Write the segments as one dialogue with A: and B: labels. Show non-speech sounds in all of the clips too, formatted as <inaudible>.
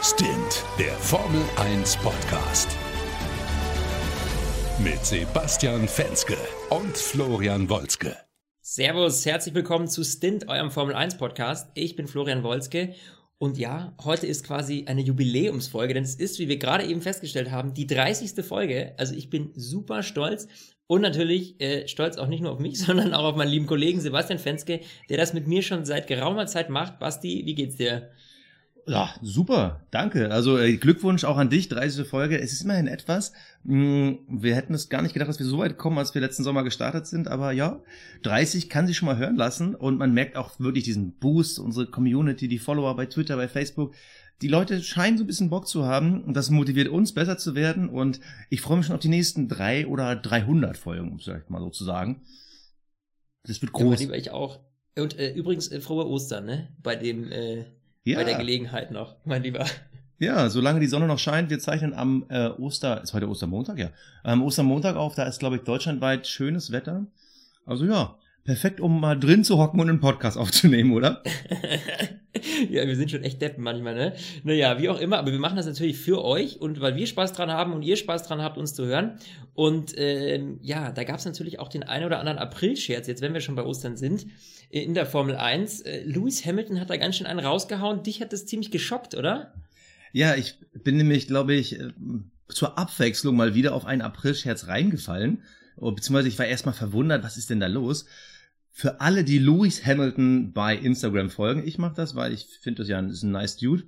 A: Stint, der Formel 1 Podcast. Mit Sebastian Fenske und Florian Wolzke.
B: Servus, herzlich willkommen zu Stint, eurem Formel 1 Podcast. Ich bin Florian Wolzke und ja, heute ist quasi eine Jubiläumsfolge, denn es ist, wie wir gerade eben festgestellt haben, die 30. Folge. Also ich bin super stolz und natürlich äh, stolz auch nicht nur auf mich, <laughs> sondern auch auf meinen lieben Kollegen Sebastian Fenske, der das mit mir schon seit geraumer Zeit macht. Basti, wie geht's dir?
C: Ja, super, danke. Also äh, Glückwunsch auch an dich, 30. Folge. Es ist immerhin etwas. Hm, wir hätten es gar nicht gedacht, dass wir so weit kommen, als wir letzten Sommer gestartet sind. Aber ja, 30 kann sich schon mal hören lassen und man merkt auch wirklich diesen Boost, unsere Community, die Follower bei Twitter, bei Facebook. Die Leute scheinen so ein bisschen Bock zu haben und das motiviert uns, besser zu werden. Und ich freue mich schon auf die nächsten drei oder 300 Folgen, um es vielleicht mal so zu sagen.
B: Das wird groß. Ja, lieber ich auch. Und äh, übrigens äh, frohe Ostern, ne? Bei dem äh, ja. bei der Gelegenheit noch, mein Lieber.
C: Ja, solange die Sonne noch scheint, wir zeichnen am äh, Oster, ist heute Ostermontag, ja, am Ostermontag auf, da ist, glaube ich, deutschlandweit schönes Wetter. Also ja, perfekt, um mal drin zu hocken und einen Podcast aufzunehmen, oder? <laughs>
B: ja, wir sind schon echt deppen manchmal, ne? Naja, wie auch immer, aber wir machen das natürlich für euch und weil wir Spaß dran haben und ihr Spaß dran habt, uns zu hören. Und ähm, ja, da gab es natürlich auch den einen oder anderen April-Scherz, jetzt wenn wir schon bei Ostern sind in der Formel 1. Äh, Lewis Hamilton hat da ganz schön einen rausgehauen. Dich hat das ziemlich geschockt, oder?
C: Ja, ich bin nämlich, glaube ich, äh, zur Abwechslung mal wieder auf einen April-Scherz reingefallen. Oh, beziehungsweise ich war erstmal verwundert, was ist denn da los? Für alle, die Lewis Hamilton bei Instagram folgen, ich mache das, weil ich finde das ja ein, ist ein nice Dude.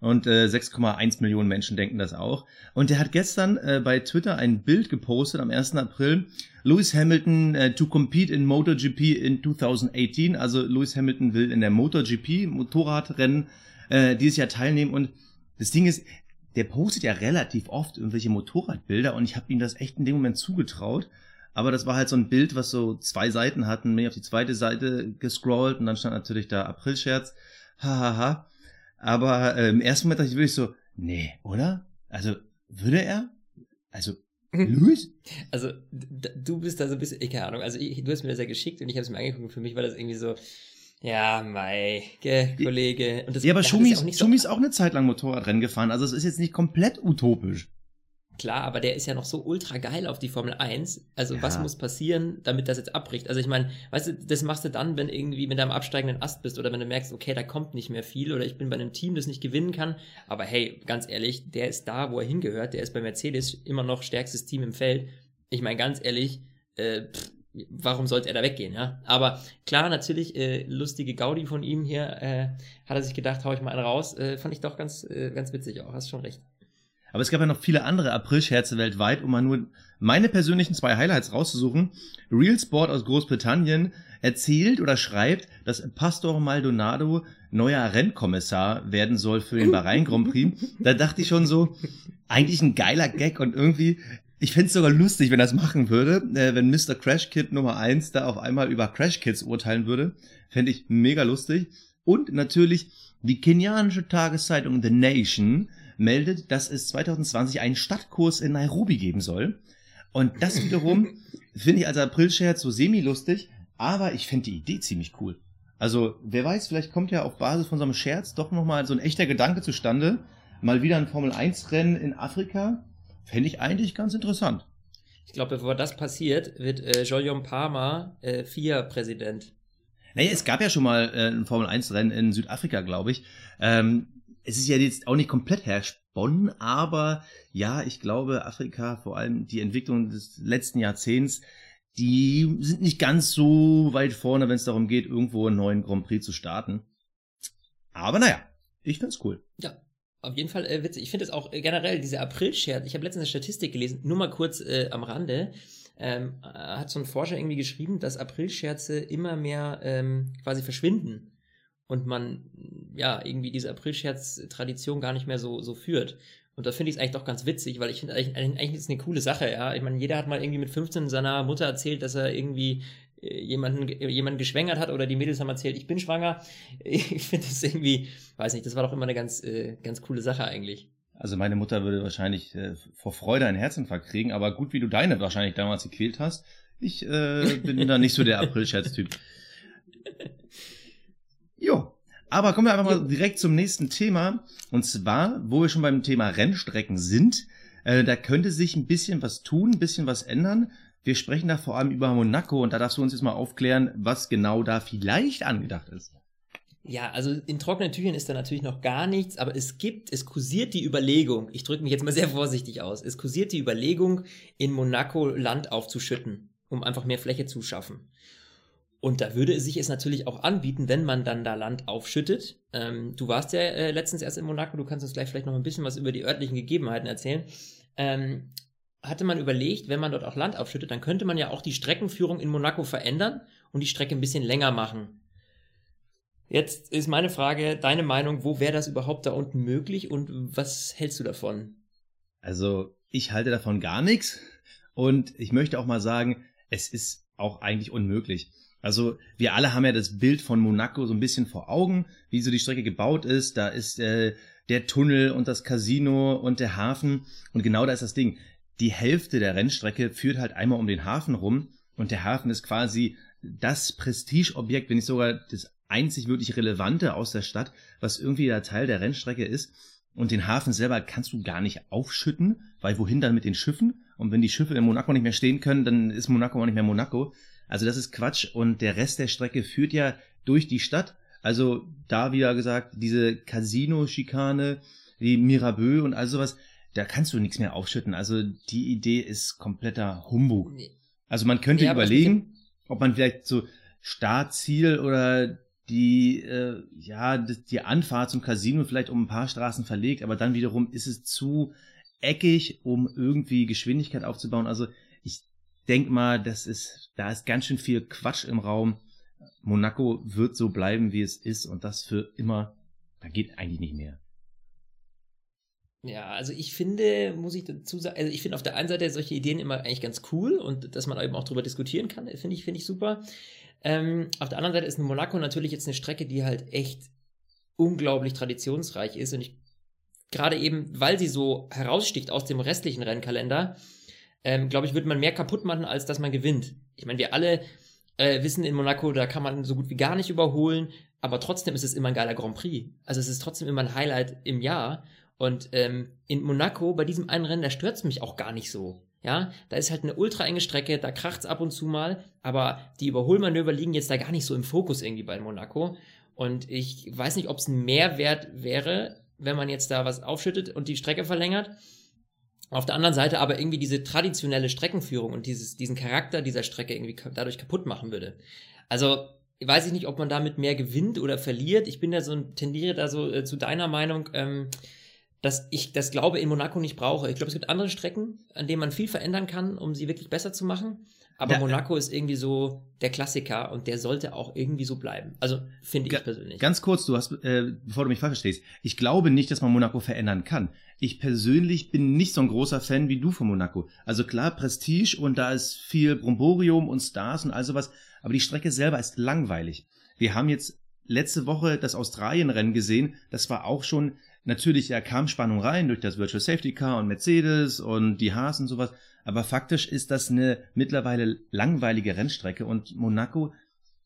C: Und äh, 6,1 Millionen Menschen denken das auch. Und der hat gestern äh, bei Twitter ein Bild gepostet am 1. April. Lewis Hamilton äh, to compete in MotoGP in 2018. Also Lewis Hamilton will in der MotoGP Motorradrennen äh, dieses Jahr teilnehmen. Und das Ding ist, der postet ja relativ oft irgendwelche Motorradbilder und ich habe ihm das echt in dem Moment zugetraut. Aber das war halt so ein Bild, was so zwei Seiten hatten, mir auf die zweite Seite gescrollt und dann stand natürlich da Aprilscherz. Hahaha. Ha, ha. Aber äh, im ersten Moment dachte ich wirklich so, nee, oder? Also, würde er? Also, <laughs> Luis?
B: Also, du bist da so ein bisschen, ich, keine Ahnung, also ich, du hast mir das ja geschickt und ich habe es mir angeguckt. Für mich war das irgendwie so, ja, mei, Kollege.
C: Und das, ja, aber Schumi ist, auch, so ist auch eine Zeit lang Motorradrennen gefahren. Also, es ist jetzt nicht komplett utopisch.
B: Klar, aber der ist ja noch so ultra geil auf die Formel 1. Also ja. was muss passieren, damit das jetzt abbricht? Also ich meine, weißt du, das machst du dann, wenn irgendwie mit deinem absteigenden Ast bist oder wenn du merkst, okay, da kommt nicht mehr viel oder ich bin bei einem Team, das nicht gewinnen kann. Aber hey, ganz ehrlich, der ist da, wo er hingehört. Der ist bei Mercedes immer noch stärkstes Team im Feld. Ich meine, ganz ehrlich, äh, pff, warum sollte er da weggehen, ja? Aber klar, natürlich, äh, lustige Gaudi von ihm hier, äh, hat er sich gedacht, hau ich mal einen raus. Äh, fand ich doch ganz, äh, ganz witzig auch, hast schon recht.
C: Aber es gab ja noch viele andere April-Scherze weltweit, um mal nur meine persönlichen zwei Highlights rauszusuchen. Real Sport aus Großbritannien erzählt oder schreibt, dass Pastor Maldonado neuer Rennkommissar werden soll für den Bahrain Grand Prix. Da dachte ich schon so, eigentlich ein geiler Gag und irgendwie, ich fände es sogar lustig, wenn das machen würde, äh, wenn Mr. Crash Kid Nummer eins da auf einmal über Crash Kids urteilen würde. Fände ich mega lustig. Und natürlich die kenianische Tageszeitung The Nation meldet, dass es 2020 einen Stadtkurs in Nairobi geben soll. Und das wiederum <laughs> finde ich als Aprilscherz so semi-lustig, aber ich finde die Idee ziemlich cool. Also, wer weiß, vielleicht kommt ja auf Basis von so einem Scherz doch nochmal so ein echter Gedanke zustande. Mal wieder ein Formel-1-Rennen in Afrika. Fände ich eigentlich ganz interessant.
B: Ich glaube, bevor das passiert, wird äh, Jolion Palmer äh, FIA-Präsident.
C: Naja, es gab ja schon mal äh, ein Formel-1-Rennen in Südafrika, glaube ich. Ähm, es ist ja jetzt auch nicht komplett hersponnen, aber ja, ich glaube, Afrika, vor allem die Entwicklung des letzten Jahrzehnts, die sind nicht ganz so weit vorne, wenn es darum geht, irgendwo einen neuen Grand Prix zu starten. Aber naja, ich find's cool.
B: Ja, auf jeden Fall äh, witzig. Ich finde es auch äh, generell, diese April-Scherz, ich habe letztens eine Statistik gelesen, nur mal kurz äh, am Rande, ähm, hat so ein Forscher irgendwie geschrieben, dass April-Scherze immer mehr ähm, quasi verschwinden und man ja irgendwie diese Aprilscherz-Tradition gar nicht mehr so, so führt. Und da finde ich es eigentlich doch ganz witzig, weil ich finde eigentlich, eigentlich ist eine coole Sache, ja. Ich meine, jeder hat mal irgendwie mit 15 seiner Mutter erzählt, dass er irgendwie äh, jemanden, jemanden geschwängert hat oder die Mädels haben erzählt, ich bin schwanger. <laughs> Ich finde das irgendwie, weiß nicht, das war doch immer eine ganz, äh, ganz coole Sache eigentlich.
C: Also meine Mutter würde wahrscheinlich äh, vor Freude einen Herzinfarkt kriegen, aber gut, wie du deine wahrscheinlich damals gequält hast. Ich äh, bin da nicht so der <laughs> Aprilscherz-Typ. Jo, Aber kommen wir einfach mal direkt zum nächsten Thema. Und zwar, wo wir schon beim Thema Rennstrecken sind, äh, da könnte sich ein bisschen was tun, ein bisschen was ändern. Wir sprechen da vor allem über Monaco und da darfst du uns jetzt mal aufklären, was genau da vielleicht angedacht ist.
B: Ja, also in trockenen Tüchern ist da natürlich noch gar nichts, aber es gibt, es kursiert die Überlegung, ich drücke mich jetzt mal sehr vorsichtig aus, es kursiert die Überlegung, in Monaco Land aufzuschütten, um einfach mehr Fläche zu schaffen. Und da würde es sich es natürlich auch anbieten, wenn man dann da Land aufschüttet. Ähm, du warst ja äh, letztens erst in Monaco, du kannst uns gleich vielleicht noch ein bisschen was über die örtlichen Gegebenheiten erzählen. Ähm, hatte man überlegt, wenn man dort auch Land aufschüttet, dann könnte man ja auch die Streckenführung in Monaco verändern und die Strecke ein bisschen länger machen. Jetzt ist meine Frage, deine Meinung, wo wäre das überhaupt da unten möglich und was hältst du davon?
C: Also, ich halte davon gar nichts und ich möchte auch mal sagen, es ist auch eigentlich unmöglich. Also wir alle haben ja das Bild von Monaco so ein bisschen vor Augen, wie so die Strecke gebaut ist. Da ist äh, der Tunnel und das Casino und der Hafen. Und genau da ist das Ding. Die Hälfte der Rennstrecke führt halt einmal um den Hafen rum. Und der Hafen ist quasi das Prestigeobjekt, wenn nicht sogar das einzig wirklich Relevante aus der Stadt, was irgendwie der Teil der Rennstrecke ist. Und den Hafen selber kannst du gar nicht aufschütten, weil wohin dann mit den Schiffen? Und wenn die Schiffe in Monaco nicht mehr stehen können, dann ist Monaco auch nicht mehr Monaco. Also das ist Quatsch. Und der Rest der Strecke führt ja durch die Stadt. Also da wieder gesagt, diese Casino-Schikane, die Mirabeau und all sowas, da kannst du nichts mehr aufschütten. Also die Idee ist kompletter Humbug. Also man könnte ja, überlegen, ob man vielleicht so Startziel oder die äh, ja die Anfahrt zum Casino vielleicht um ein paar Straßen verlegt, aber dann wiederum ist es zu eckig, um irgendwie Geschwindigkeit aufzubauen. Also denk mal, das ist da ist ganz schön viel Quatsch im Raum. Monaco wird so bleiben, wie es ist und das für immer. Da geht eigentlich nicht mehr.
B: Ja, also ich finde, muss ich dazu sagen, also ich finde auf der einen Seite solche Ideen immer eigentlich ganz cool und dass man eben auch darüber diskutieren kann, finde ich, finde ich super. Ähm, auf der anderen Seite ist Monaco natürlich jetzt eine Strecke, die halt echt unglaublich traditionsreich ist und ich gerade eben, weil sie so heraussticht aus dem restlichen Rennkalender, ähm, glaube ich, wird man mehr kaputt machen, als dass man gewinnt. Ich meine, wir alle äh, wissen in Monaco, da kann man so gut wie gar nicht überholen, aber trotzdem ist es immer ein geiler Grand Prix. Also es ist trotzdem immer ein Highlight im Jahr. Und ähm, in Monaco, bei diesem einen Rennen, da stört es mich auch gar nicht so. Ja, da ist halt eine ultra enge Strecke, da kracht's ab und zu mal, aber die Überholmanöver liegen jetzt da gar nicht so im Fokus irgendwie bei Monaco. Und ich weiß nicht, ob es ein Mehrwert wäre, wenn man jetzt da was aufschüttet und die Strecke verlängert. Auf der anderen Seite aber irgendwie diese traditionelle Streckenführung und dieses, diesen Charakter dieser Strecke irgendwie dadurch kaputt machen würde. Also, weiß ich nicht, ob man damit mehr gewinnt oder verliert. Ich bin da so, tendiere da so äh, zu deiner Meinung, ähm, dass ich das Glaube in Monaco nicht brauche. Ich glaube, es gibt andere Strecken, an denen man viel verändern kann, um sie wirklich besser zu machen. Aber ja, Monaco ist irgendwie so der Klassiker und der sollte auch irgendwie so bleiben. Also finde ich persönlich.
C: Ganz kurz, du hast, äh, bevor du mich falsch verstehst, ich glaube nicht, dass man Monaco verändern kann. Ich persönlich bin nicht so ein großer Fan wie du von Monaco. Also klar, Prestige und da ist viel Bromborium und Stars und all sowas, aber die Strecke selber ist langweilig. Wir haben jetzt letzte Woche das Australienrennen gesehen, das war auch schon Natürlich, ja, kam Spannung rein durch das Virtual Safety Car und Mercedes und die Haas und sowas. Aber faktisch ist das eine mittlerweile langweilige Rennstrecke und Monaco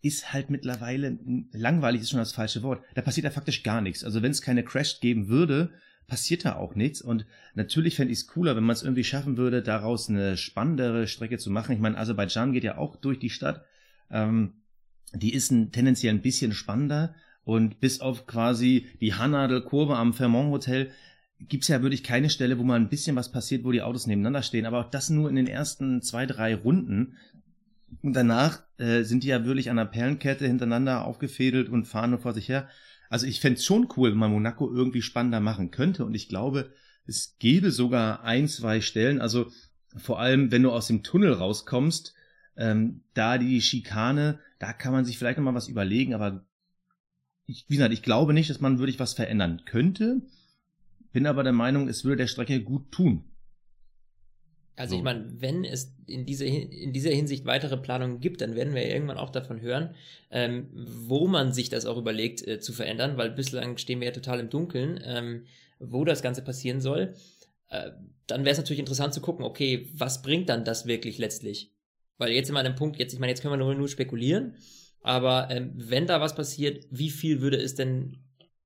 C: ist halt mittlerweile, langweilig ist schon das falsche Wort. Da passiert ja faktisch gar nichts. Also wenn es keine Crash geben würde, passiert da auch nichts. Und natürlich fände ich es cooler, wenn man es irgendwie schaffen würde, daraus eine spannendere Strecke zu machen. Ich meine, Aserbaidschan geht ja auch durch die Stadt. Ähm, die ist ein, tendenziell ein bisschen spannender, und bis auf quasi die Hannadel-Kurve am Fairmont Hotel gibt's ja wirklich keine Stelle, wo mal ein bisschen was passiert, wo die Autos nebeneinander stehen. Aber auch das nur in den ersten zwei, drei Runden. Und danach äh, sind die ja wirklich an der Perlenkette hintereinander aufgefädelt und fahren nur vor sich her. Also ich fände schon cool, wenn man Monaco irgendwie spannender machen könnte. Und ich glaube, es gäbe sogar ein, zwei Stellen. Also vor allem, wenn du aus dem Tunnel rauskommst, ähm, da die Schikane, da kann man sich vielleicht noch mal was überlegen. Aber ich, wie gesagt, ich glaube nicht, dass man wirklich was verändern könnte, bin aber der Meinung, es würde der Strecke gut tun.
B: Also so. ich meine, wenn es in, diese, in dieser Hinsicht weitere Planungen gibt, dann werden wir irgendwann auch davon hören, ähm, wo man sich das auch überlegt äh, zu verändern, weil bislang stehen wir ja total im Dunkeln, ähm, wo das Ganze passieren soll. Äh, dann wäre es natürlich interessant zu gucken, okay, was bringt dann das wirklich letztlich? Weil jetzt immer an dem Punkt, jetzt, ich meine, jetzt können wir nur, nur spekulieren, aber ähm, wenn da was passiert, wie viel würde es denn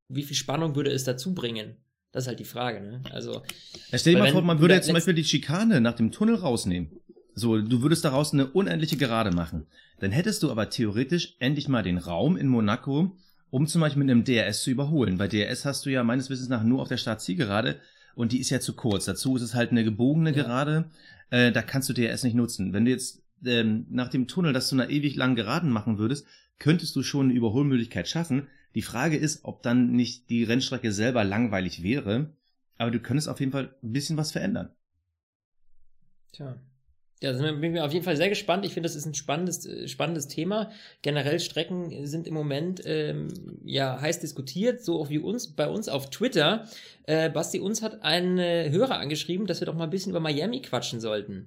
B: wie viel Spannung würde es dazu bringen? Das ist halt die Frage, ne? Also.
C: Ja, stell dir mal vor, man würde jetzt zum Beispiel die Schikane nach dem Tunnel rausnehmen. So, du würdest daraus eine unendliche Gerade machen. Dann hättest du aber theoretisch endlich mal den Raum in Monaco, um zum Beispiel mit einem DRS zu überholen. Bei DRS hast du ja meines Wissens nach nur auf der Startzielgerade und die ist ja zu kurz. Dazu ist es halt eine gebogene ja. Gerade. Äh, da kannst du DRS nicht nutzen. Wenn du jetzt ähm, nach dem Tunnel das zu einer ewig langen Geraden machen würdest, könntest du schon eine Überholmöglichkeit schaffen. Die Frage ist, ob dann nicht die Rennstrecke selber langweilig wäre. Aber du könntest auf jeden Fall ein bisschen was verändern.
B: Tja. Ja, bin ich auf jeden Fall sehr gespannt. Ich finde, das ist ein spannendes, äh, spannendes Thema. Generell Strecken sind im Moment ähm, ja heiß diskutiert, so auch wie uns bei uns auf Twitter. Äh, Basti, uns hat ein Hörer angeschrieben, dass wir doch mal ein bisschen über Miami quatschen sollten.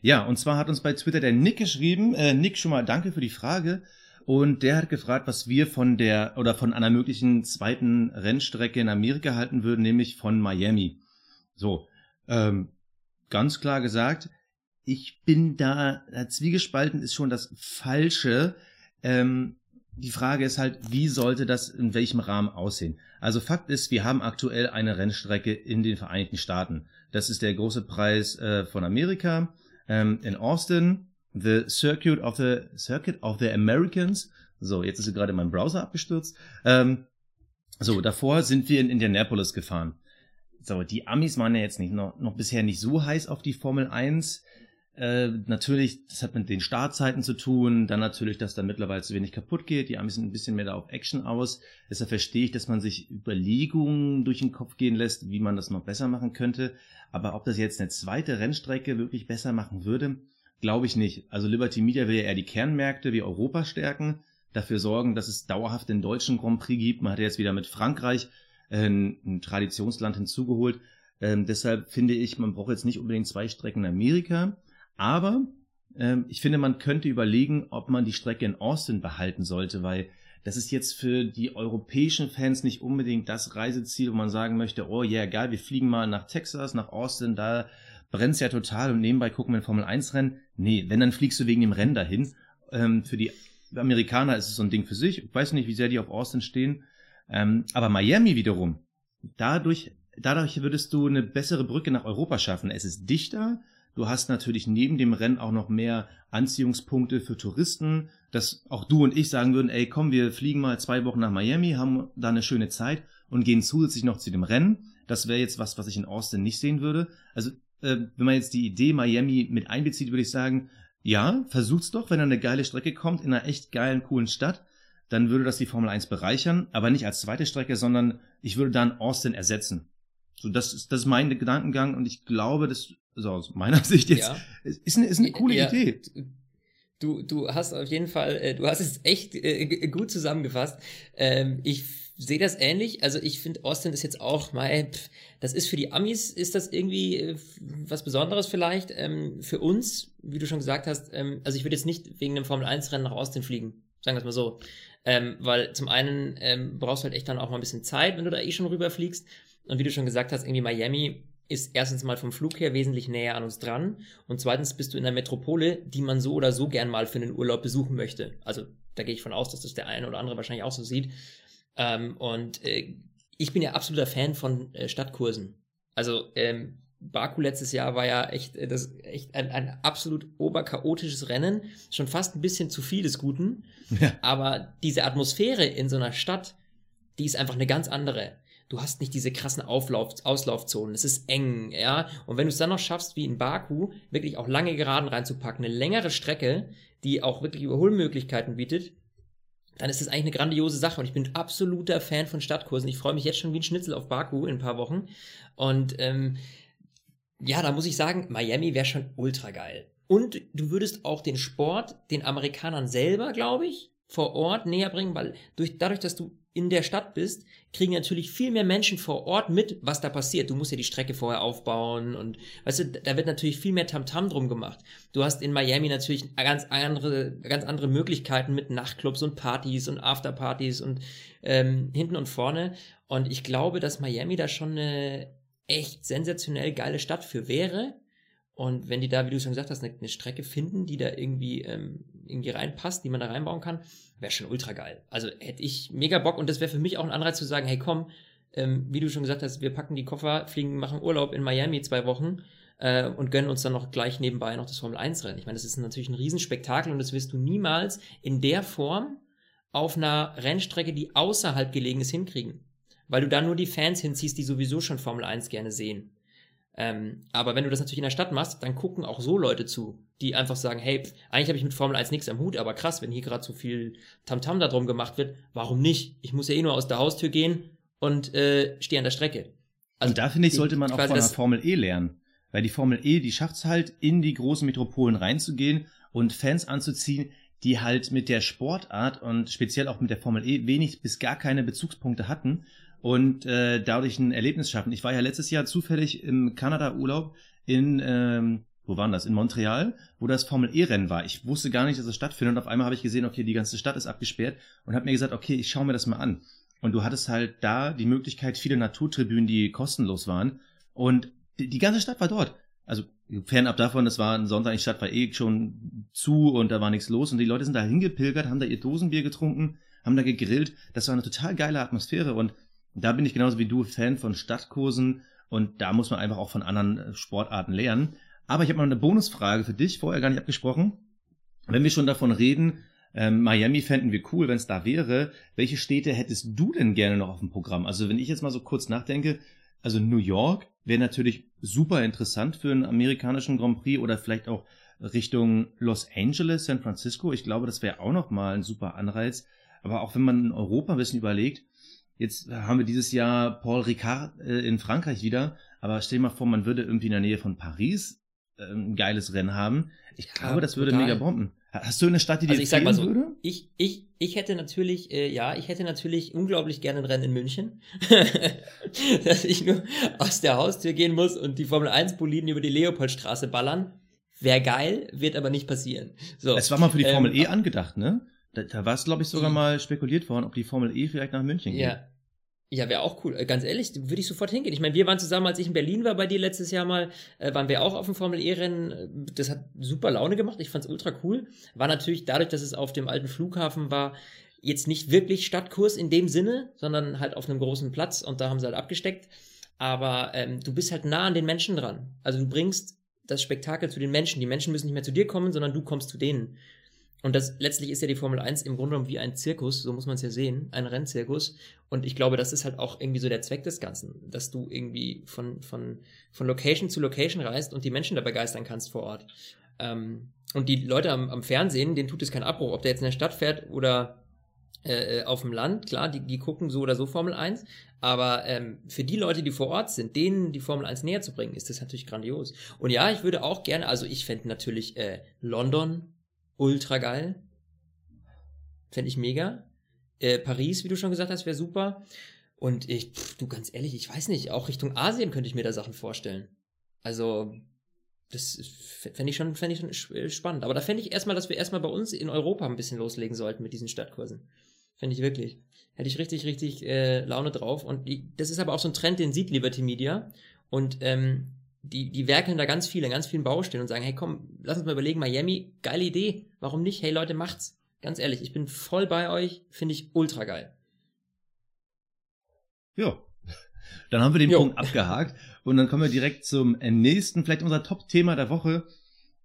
C: Ja, und zwar hat uns bei Twitter der Nick geschrieben. Äh, Nick, schon mal danke für die Frage. Und der hat gefragt, was wir von der oder von einer möglichen zweiten Rennstrecke in Amerika halten würden, nämlich von Miami. So, ähm, ganz klar gesagt, ich bin da, da zwiegespalten ist schon das Falsche. Ähm, die Frage ist halt, wie sollte das in welchem Rahmen aussehen? Also Fakt ist, wir haben aktuell eine Rennstrecke in den Vereinigten Staaten. Das ist der große Preis äh, von Amerika ähm, in Austin, the Circuit of the Circuit of the Americans. So, jetzt ist gerade mein Browser abgestürzt. Ähm, so, davor sind wir in Indianapolis gefahren. So, die Amis waren ja jetzt nicht noch, noch bisher nicht so heiß auf die Formel 1. Äh, natürlich, das hat mit den Startzeiten zu tun, dann natürlich, dass da mittlerweile zu wenig kaputt geht. Die Amis sind ein bisschen mehr da auf Action aus. Deshalb verstehe ich, dass man sich Überlegungen durch den Kopf gehen lässt, wie man das noch besser machen könnte. Aber ob das jetzt eine zweite Rennstrecke wirklich besser machen würde, glaube ich nicht. Also Liberty Media will ja eher die Kernmärkte wie Europa stärken, dafür sorgen, dass es dauerhaft den deutschen Grand Prix gibt. Man hat jetzt wieder mit Frankreich äh, ein, ein Traditionsland hinzugeholt. Ähm, deshalb finde ich, man braucht jetzt nicht unbedingt zwei Strecken in Amerika aber ähm, ich finde, man könnte überlegen, ob man die Strecke in Austin behalten sollte, weil das ist jetzt für die europäischen Fans nicht unbedingt das Reiseziel, wo man sagen möchte, oh ja, yeah, geil, wir fliegen mal nach Texas, nach Austin, da brennt's ja total und nebenbei gucken wir ein Formel 1 Rennen. Nee, wenn, dann fliegst du wegen dem Rennen dahin. Ähm, für die Amerikaner ist es so ein Ding für sich. Ich weiß nicht, wie sehr die auf Austin stehen. Ähm, aber Miami wiederum, dadurch, dadurch würdest du eine bessere Brücke nach Europa schaffen. Es ist dichter, Du hast natürlich neben dem Rennen auch noch mehr Anziehungspunkte für Touristen, dass auch du und ich sagen würden, ey, komm, wir fliegen mal zwei Wochen nach Miami, haben da eine schöne Zeit und gehen zusätzlich noch zu dem Rennen. Das wäre jetzt was, was ich in Austin nicht sehen würde. Also, äh, wenn man jetzt die Idee Miami mit einbezieht, würde ich sagen, ja, versucht's doch, wenn da eine geile Strecke kommt in einer echt geilen, coolen Stadt, dann würde das die Formel 1 bereichern, aber nicht als zweite Strecke, sondern ich würde dann Austin ersetzen. So, das ist, das ist mein Gedankengang und ich glaube, das so aus meiner <laughs> Sicht jetzt, ja. ist, eine, ist eine coole ja. Idee.
B: Du, du hast auf jeden Fall, äh, du hast es echt äh, gut zusammengefasst. Ähm, ich sehe das ähnlich. Also ich finde, Austin ist jetzt auch mal, das ist für die Amis, ist das irgendwie äh, was Besonderes vielleicht. Ähm, für uns, wie du schon gesagt hast, ähm, also ich würde jetzt nicht wegen einem Formel-1-Rennen nach Austin fliegen. Sagen wir es mal so. Ähm, weil zum einen ähm, brauchst du halt echt dann auch mal ein bisschen Zeit, wenn du da eh schon rüberfliegst. Und wie du schon gesagt hast, irgendwie Miami ist erstens mal vom Flug her wesentlich näher an uns dran und zweitens bist du in einer Metropole, die man so oder so gern mal für einen Urlaub besuchen möchte. Also da gehe ich von aus, dass das der eine oder andere wahrscheinlich auch so sieht. Ähm, und äh, ich bin ja absoluter Fan von äh, Stadtkursen. Also ähm, Baku letztes Jahr war ja echt, äh, das, echt ein, ein absolut oberchaotisches Rennen, schon fast ein bisschen zu viel des Guten. Ja. Aber diese Atmosphäre in so einer Stadt, die ist einfach eine ganz andere du hast nicht diese krassen Auflauf, Auslaufzonen. Es ist eng, ja. Und wenn du es dann noch schaffst, wie in Baku, wirklich auch lange Geraden reinzupacken, eine längere Strecke, die auch wirklich Überholmöglichkeiten bietet, dann ist das eigentlich eine grandiose Sache. Und ich bin absoluter Fan von Stadtkursen. Ich freue mich jetzt schon wie ein Schnitzel auf Baku in ein paar Wochen. Und ähm, ja, da muss ich sagen, Miami wäre schon ultra geil. Und du würdest auch den Sport den Amerikanern selber, glaube ich, vor Ort näher bringen, weil durch, dadurch, dass du in der Stadt bist, kriegen natürlich viel mehr Menschen vor Ort mit, was da passiert. Du musst ja die Strecke vorher aufbauen und weißt du, da wird natürlich viel mehr Tamtam drum gemacht. Du hast in Miami natürlich ganz andere, ganz andere Möglichkeiten mit Nachtclubs und Partys und Afterpartys und ähm, hinten und vorne. Und ich glaube, dass Miami da schon eine echt sensationell geile Stadt für wäre. Und wenn die da, wie du schon gesagt hast, eine, eine Strecke finden, die da irgendwie, ähm, irgendwie reinpasst, die man da reinbauen kann, wäre schon ultra geil. Also hätte ich mega Bock und das wäre für mich auch ein Anreiz zu sagen, hey komm, ähm, wie du schon gesagt hast, wir packen die Koffer, fliegen, machen Urlaub in Miami zwei Wochen äh, und gönnen uns dann noch gleich nebenbei noch das Formel 1 Rennen. Ich meine, das ist natürlich ein Riesenspektakel und das wirst du niemals in der Form auf einer Rennstrecke, die außerhalb gelegen ist, hinkriegen. Weil du da nur die Fans hinziehst, die sowieso schon Formel 1 gerne sehen. Ähm, aber wenn du das natürlich in der Stadt machst, dann gucken auch so Leute zu, die einfach sagen, hey, pff, eigentlich habe ich mit Formel 1 nichts am Hut, aber krass, wenn hier gerade so viel Tamtam da drum gemacht wird, warum nicht? Ich muss ja eh nur aus der Haustür gehen und äh, stehe an der Strecke.
C: Also und da finde ich, sollte man auch von der Formel E lernen. Weil die Formel E, die schafft es halt, in die großen Metropolen reinzugehen und Fans anzuziehen, die halt mit der Sportart und speziell auch mit der Formel E wenig bis gar keine Bezugspunkte hatten und äh, dadurch ein Erlebnis schaffen. Ich war ja letztes Jahr zufällig im Kanada-Urlaub in, ähm, wo waren das? In Montreal, wo das Formel E-Rennen war. Ich wusste gar nicht, dass es stattfindet und auf einmal habe ich gesehen, okay, die ganze Stadt ist abgesperrt und habe mir gesagt, okay, ich schaue mir das mal an. Und du hattest halt da die Möglichkeit, viele Naturtribünen, die kostenlos waren. Und die ganze Stadt war dort. Also fernab davon, das war ein Sonntag, die Stadt war eh schon zu und da war nichts los. Und die Leute sind da hingepilgert, haben da ihr Dosenbier getrunken, haben da gegrillt. Das war eine total geile Atmosphäre. Und da bin ich genauso wie du Fan von Stadtkursen. Und da muss man einfach auch von anderen äh, Sportarten lernen. Aber ich habe mal eine Bonusfrage für dich, vorher gar nicht abgesprochen. Wenn wir schon davon reden, ähm, Miami fänden wir cool, wenn es da wäre. Welche Städte hättest du denn gerne noch auf dem Programm? Also wenn ich jetzt mal so kurz nachdenke, also New York wäre natürlich super interessant für einen amerikanischen Grand Prix oder vielleicht auch Richtung Los Angeles, San Francisco. Ich glaube, das wäre auch noch mal ein super Anreiz. Aber auch wenn man in Europa ein bisschen überlegt, jetzt haben wir dieses Jahr Paul Ricard äh, in Frankreich wieder, aber stell dir mal vor, man würde irgendwie in der Nähe von Paris äh, ein geiles Rennen haben. Ich glaube, ja, das würde total. mega bomben. Hast du eine Stadt, die dir also ich sag mal so, würde?
B: Ich, ich, ich hätte natürlich, äh, ja, ich hätte natürlich unglaublich gerne ein Rennen in München. <laughs> Dass ich nur aus der Haustür gehen muss und die Formel 1 Boliden über die Leopoldstraße ballern. Wäre geil, wird aber nicht passieren. So,
C: es war mal für die Formel ähm, E angedacht, ne? Da, da war es, glaube ich, sogar mal spekuliert worden, ob die Formel E vielleicht nach München geht.
B: Ja, ja, wäre auch cool. Äh, ganz ehrlich, würde ich sofort hingehen. Ich meine, wir waren zusammen, als ich in Berlin war bei dir letztes Jahr mal, äh, waren wir auch auf dem Formel E-Rennen. Das hat super Laune gemacht. Ich fand's ultra cool. War natürlich dadurch, dass es auf dem alten Flughafen war, jetzt nicht wirklich Stadtkurs in dem Sinne, sondern halt auf einem großen Platz und da haben sie halt abgesteckt. Aber ähm, du bist halt nah an den Menschen dran. Also du bringst das Spektakel zu den Menschen. Die Menschen müssen nicht mehr zu dir kommen, sondern du kommst zu denen. Und das letztlich ist ja die Formel 1 im Grunde genommen wie ein Zirkus, so muss man es ja sehen, ein Rennzirkus. Und ich glaube, das ist halt auch irgendwie so der Zweck des Ganzen, dass du irgendwie von, von, von Location zu Location reist und die Menschen da begeistern kannst vor Ort. Ähm, und die Leute am, am Fernsehen, denen tut es keinen Abbruch, ob der jetzt in der Stadt fährt oder äh, auf dem Land, klar, die, die gucken so oder so Formel 1, aber ähm, für die Leute, die vor Ort sind, denen die Formel 1 näher zu bringen, ist das natürlich grandios. Und ja, ich würde auch gerne, also ich fände natürlich äh, London ultra geil. Fände ich mega. Äh, Paris, wie du schon gesagt hast, wäre super. Und ich, pff, du ganz ehrlich, ich weiß nicht, auch Richtung Asien könnte ich mir da Sachen vorstellen. Also, das fände ich schon, fände ich schon äh, spannend. Aber da fände ich erstmal, dass wir erstmal bei uns in Europa ein bisschen loslegen sollten mit diesen Stadtkursen. Fände ich wirklich. Hätte ich richtig, richtig äh, Laune drauf. Und die, das ist aber auch so ein Trend, den sieht Liberty Media. Und ähm, die, die werkeln da ganz viel in ganz vielen Baustellen und sagen, hey komm, lass uns mal überlegen, Miami, geile Idee, warum nicht? Hey Leute, macht's. Ganz ehrlich, ich bin voll bei euch, finde ich ultra geil.
C: Ja, dann haben wir den jo. Punkt abgehakt und dann kommen wir direkt zum nächsten, vielleicht unser Top-Thema der Woche